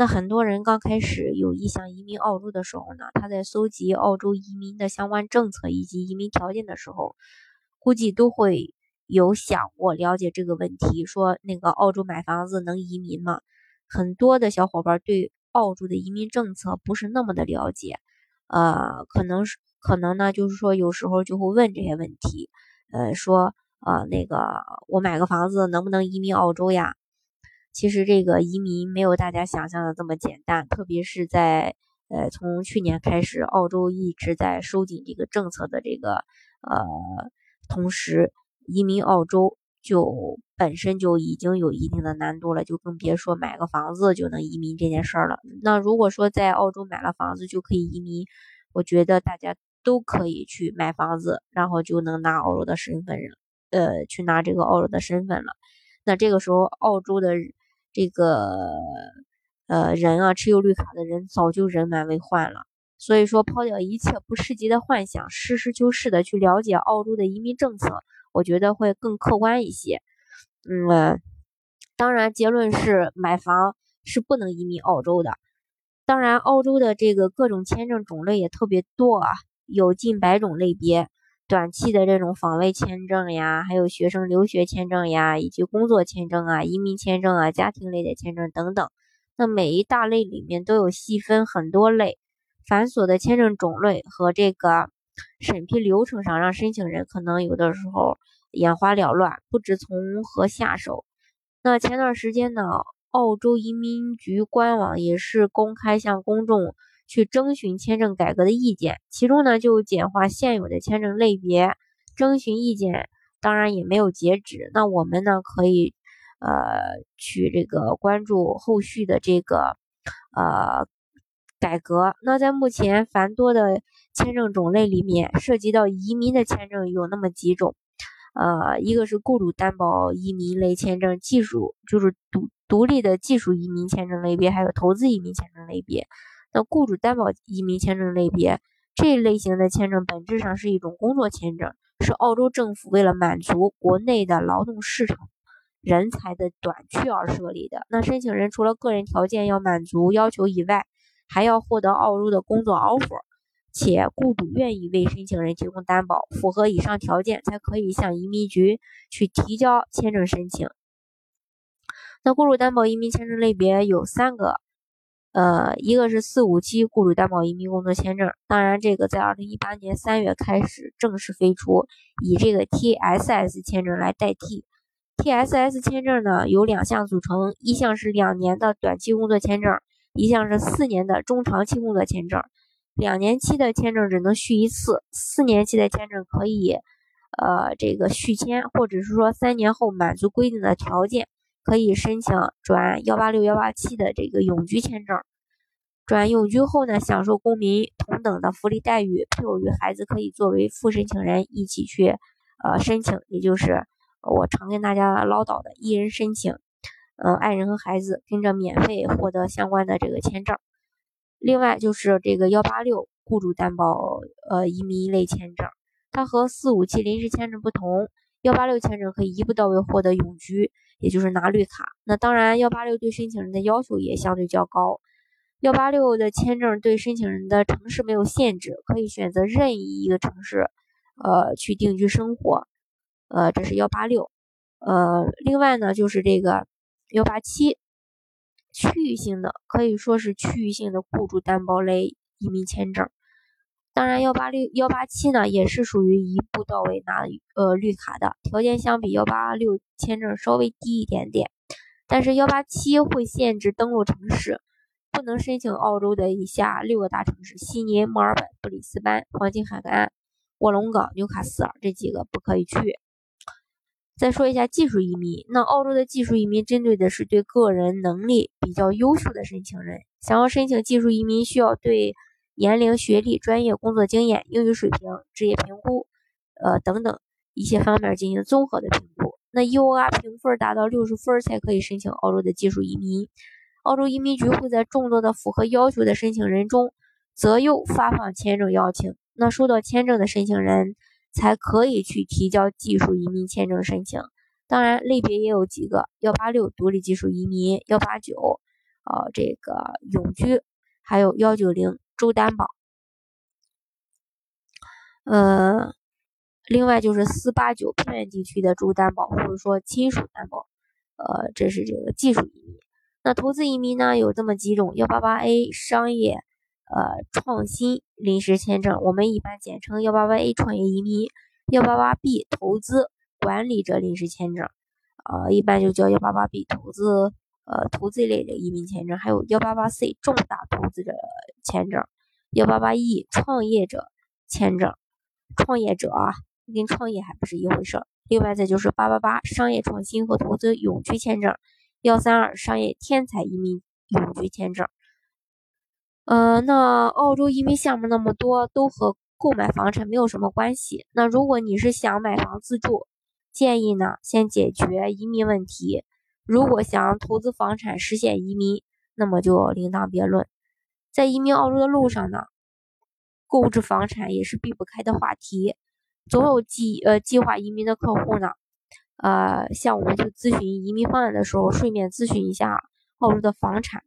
那很多人刚开始有意向移民澳洲的时候呢，他在搜集澳洲移民的相关政策以及移民条件的时候，估计都会有想过了解这个问题，说那个澳洲买房子能移民吗？很多的小伙伴对澳洲的移民政策不是那么的了解，呃，可能是可能呢，就是说有时候就会问这些问题，呃，说呃那个我买个房子能不能移民澳洲呀？其实这个移民没有大家想象的这么简单，特别是在呃从去年开始，澳洲一直在收紧这个政策的这个呃同时，移民澳洲就本身就已经有一定的难度了，就更别说买个房子就能移民这件事儿了。那如果说在澳洲买了房子就可以移民，我觉得大家都可以去买房子，然后就能拿澳洲的身份了，呃，去拿这个澳洲的身份了。那这个时候澳洲的。这个呃人啊，持有绿卡的人早就人满为患了。所以说，抛掉一切不实际的幻想，实事求是的去了解澳洲的移民政策，我觉得会更客观一些。嗯，当然，结论是买房是不能移民澳洲的。当然，澳洲的这个各种签证种类也特别多啊，有近百种类别。短期的这种访问签证呀，还有学生留学签证呀，以及工作签证啊、移民签证啊、家庭类的签证等等。那每一大类里面都有细分很多类，繁琐的签证种类和这个审批流程上，让申请人可能有的时候眼花缭乱，不知从何下手。那前段时间呢，澳洲移民局官网也是公开向公众。去征询签证改革的意见，其中呢就简化现有的签证类别，征询意见当然也没有截止。那我们呢可以呃去这个关注后续的这个呃改革。那在目前繁多的签证种类里面，涉及到移民的签证有那么几种，呃，一个是雇主担保移民类签证，技术就是独独立的技术移民签证类别，还有投资移民签证类别。那雇主担保移民签证类别这一类型的签证，本质上是一种工作签证，是澳洲政府为了满足国内的劳动市场人才的短缺而设立的。那申请人除了个人条件要满足要求以外，还要获得澳洲的工作 offer，且雇主愿意为申请人提供担保，符合以上条件才可以向移民局去提交签证申请。那雇主担保移民签证类别有三个。呃，一个是四五七雇主担保移民工作签证，当然这个在二零一八年三月开始正式飞出，以这个 TSS 签证来代替。TSS 签证呢有两项组成，一项是两年的短期工作签证，一项是四年的中长期工作签证。两年期的签证只能续一次，四年期的签证可以呃这个续签，或者是说三年后满足规定的条件。可以申请转幺八六幺八七的这个永居签证，转永居后呢，享受公民同等的福利待遇，配偶与孩子可以作为副申请人一起去呃申请，也就是我常跟大家唠叨的一人申请，嗯，爱人和孩子跟着免费获得相关的这个签证。另外就是这个幺八六雇主担保呃移民类签证，它和四五七临时签证不同，幺八六签证可以一步到位获得永居。也就是拿绿卡，那当然幺八六对申请人的要求也相对较高。幺八六的签证对申请人的城市没有限制，可以选择任意一个城市，呃，去定居生活。呃，这是幺八六。呃，另外呢，就是这个幺八七，区域性的，可以说是区域性的雇主担保类移民签证。当然，幺八六、幺八七呢，也是属于一步到位拿呃绿卡的条件，相比幺八六签证稍微低一点点。但是幺八七会限制登陆城市，不能申请澳洲的以下六个大城市：悉尼、墨尔本、布里斯班、黄金海岸、卧龙岗、纽卡斯尔这几个不可以去。再说一下技术移民，那澳洲的技术移民针对的是对个人能力比较优秀的申请人，想要申请技术移民，需要对。年龄、学历、专业、工作经验、英语水平、职业评估，呃等等一些方面进行综合的评估。那 U.R 评分达到六十分才可以申请澳洲的技术移民。澳洲移民局会在众多的符合要求的申请人中择优发放签证邀请。那收到签证的申请人才可以去提交技术移民签证申请。当然，类别也有几个：幺八六独立技术移民，幺八九呃这个永居，还有幺九零州担保。呃，另外就是四八九偏远地区的州担保，或者说亲属担保。呃，这是这个技术移民。那投资移民呢，有这么几种：幺八八 A 商业呃创新临时签证，我们一般简称幺八八 A 创业移民；幺八八 B 投资管理者临时签证，呃，一般就叫幺八八 B 投资呃投资类的移民签证；还有幺八八 C 重大投资者签证，幺八八 E 创业者签证，创业者啊，跟创业还不是一回事儿。另外再就是八八八商业创新和投资永居签证。幺三二商业天才移民永居签证，呃，那澳洲移民项目那么多，都和购买房产没有什么关系。那如果你是想买房自住，建议呢先解决移民问题。如果想投资房产实现移民，那么就另当别论。在移民澳洲的路上呢，购置房产也是避不开的话题。总有计呃计划移民的客户呢。呃，像我们去咨询移民方案的时候，顺便咨询一下澳洲的房产。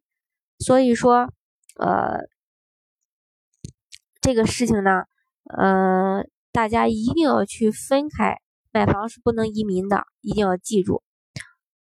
所以说，呃，这个事情呢，呃，大家一定要去分开，买房是不能移民的，一定要记住。